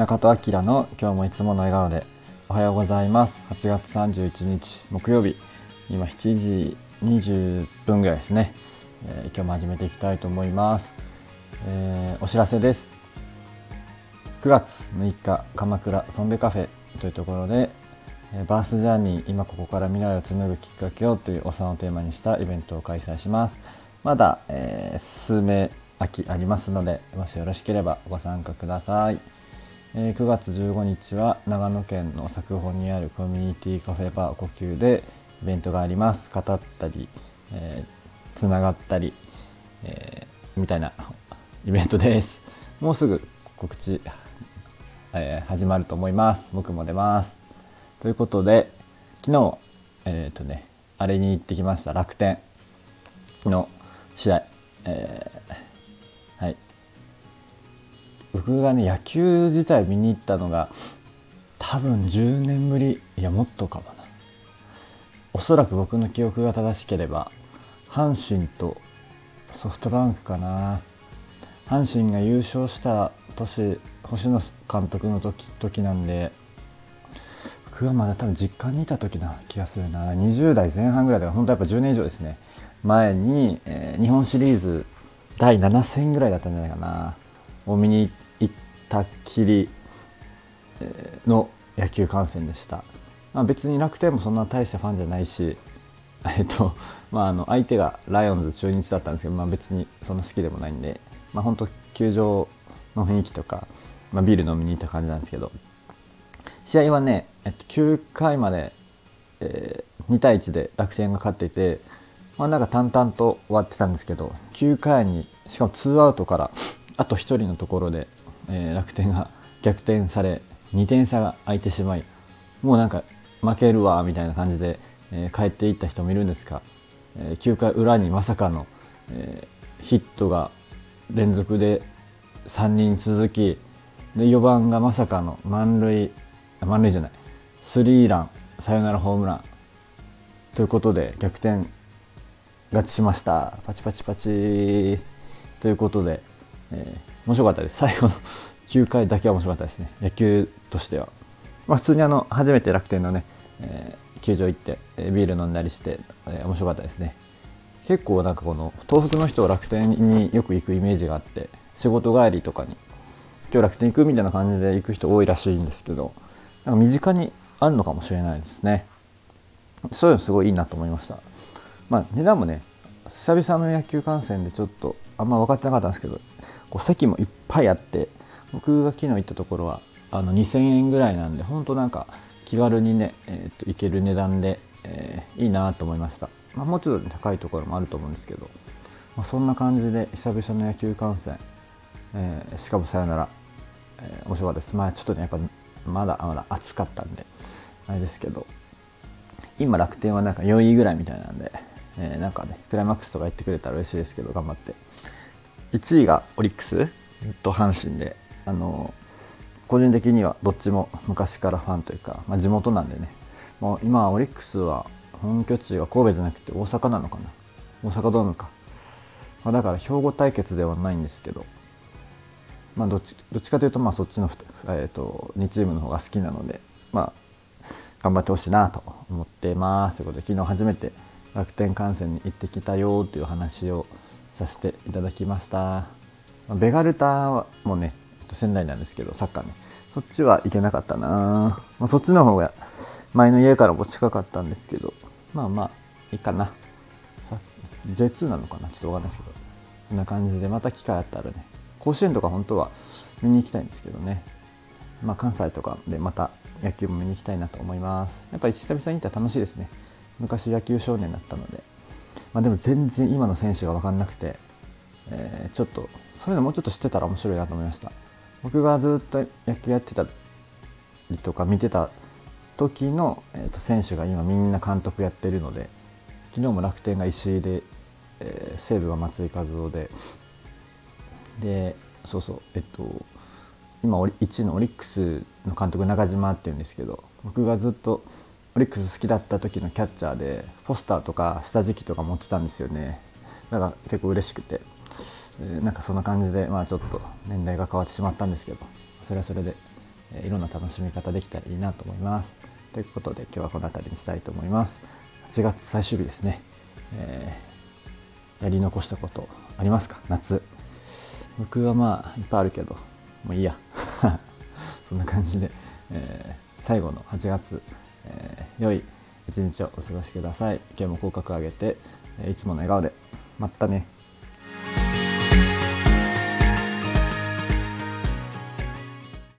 中戸明の今日もいつもの笑顔でおはようございます。8月31日木曜日今7時20分ぐらいですね、えー、今日も始めていきたいと思います、えー、お知らせです。9月6日鎌倉ソンベカフェというところでバースジャーニー今ここから未来を紡ぐきっかけをというお産をテーマにしたイベントを開催します。まだ、えー、数名空きありますのでもしよろしければご参加ください、えー、9月15日は長野県の作本にあるコミュニティカフェバー呼吸でイベントがあります。語ったり、えー、つながったり、えー、みたいな イベントです。もうすぐ告知、えー、始まると思います。僕も出ます。ということで昨日えっ、ー、とねあれに行ってきました楽天の試合、えー、はい。僕がね野球自体見に行ったのが多分10年ぶりいやもっとかもな。おそらく僕の記憶が正しければ阪神とソフトバンクかな。阪神が優勝した年星野監督の時時なんで僕はまだ多分実家にいた時な気がするな。20代前半ぐらいだから本当やっぱ10年以上ですね。前に、えー、日本シリーズ第7戦ぐらいだったんじゃないかな。を見に行っ行ったきりの野球観戦でした、まあ、別に楽天もそんな大したファンじゃないし えっとまあ、あの相手がライオンズ中日だったんですけど、まあ、別にそんな好きでもないんで、まあ、本当球場の雰囲気とか、まあ、ビール飲みに行った感じなんですけど試合はね、えっと、9回まで、えー、2対1で楽天が勝っていて、まあ、なんか淡々と終わってたんですけど9回にしかもツーアウトから あと1人のところで、えー、楽天が逆転され2点差が空いてしまいもうなんか負けるわみたいな感じで、えー、帰っていった人もいるんですが、えー、9回裏にまさかの、えー、ヒットが連続で3人続きで4番がまさかの満塁満塁じゃないスリーランサヨナラホームランということで逆転勝ちしました。パチパチパチ。ということで、えー、面白かったです。最後の 9回だけは面白かったですね。野球としては、まあ、普通にあの初めて楽天のね、えー、球場行って、え、ビール飲んだりして、え、面白かったですね。結構なんかこの東北の人は楽天によく行くイメージがあって仕事帰りとかに今日楽天行くみたいな感じで行く人多いらしいんですけどなんか身近にあるのかもしれないですね。そういうのすごいいいなと思いました。まあ値段もね久々の野球観戦でちょっとあんま分かってなかったんですけどこう席もいっぱいあって僕が昨日行ったところはあの2000円ぐらいなんで本当なんか気軽にね、えー、と行ける値段で、えー、いいなと思いました、まあ、もうちょっと高いところもあると思うんですけど、まあ、そんな感じで久々の野球観戦、えー、しかもさよなら、えー、面白かったです。まあちょっとねやっぱまだまだ暑かったんであれですけど今楽天はなんか4位ぐらいみたいなんで、えー、なんかねクライマックスとか行ってくれたら嬉しいですけど頑張って。1位がオリックスと阪神であの個人的にはどっちも昔からファンというか、まあ、地元なんでね。もう今オリックスは本拠地は神戸じゃなくて大阪なのかな。大阪ドームか、まあ、だから兵庫対決ではないんですけど、まあ、どっちどっちかというとまあそっちの、えーと、2チームの方が好きなので、まあ、頑張ってほしいなと思ってます。ということで昨日初めて楽天観戦に行ってきたよという話をさせていただきました。ベガルタもね仙台なんですけどサッカーね。そっちは行けなかったな、まあ、そっちの方が前の家からも近かったんですけどまあまあいいかな。J2 なのかな？ちょっとわかんないですけど。こんな感じでまた機会あったらね甲子園とか本当は見に行きたいんですけどね。まあ関西とかでまた野球も見に行きたいなと思います。やっぱり久々に行ったら楽しいですね。昔野球少年だったので。まあでも全然今の選手が分かんなくて、えー、ちょっとそういうのもうちょっと知ってたら面白いなと思いました。僕がずっと野球やってたりとか見てた時の、えー、と選手が今みんな監督やってるので昨日も楽天が石井で、えー、西武が松井一夫ででそうそうえっと今1位のオリックスの監督中島っていうんですけど僕がずっとオリックス好きだった時のキャッチャーでポスターとか下敷きとか持ってたんですよね。だから結構嬉しくて。えなんかそんな感じで、まあ、ちょっと年代が変わってしまったんですけどそれはそれでえいろんな楽しみ方できたらいいなと思います。ということで今日はこの辺りにしたいと思います。8月最終日ですね、えー、やり残したことありますか？夏。僕はまあいっぱいあるけどもういいや。そんな感じで、えー、最後の8月、えー、良い一日をお過ごしください。今日も口角上げていつもの笑顔で。またね。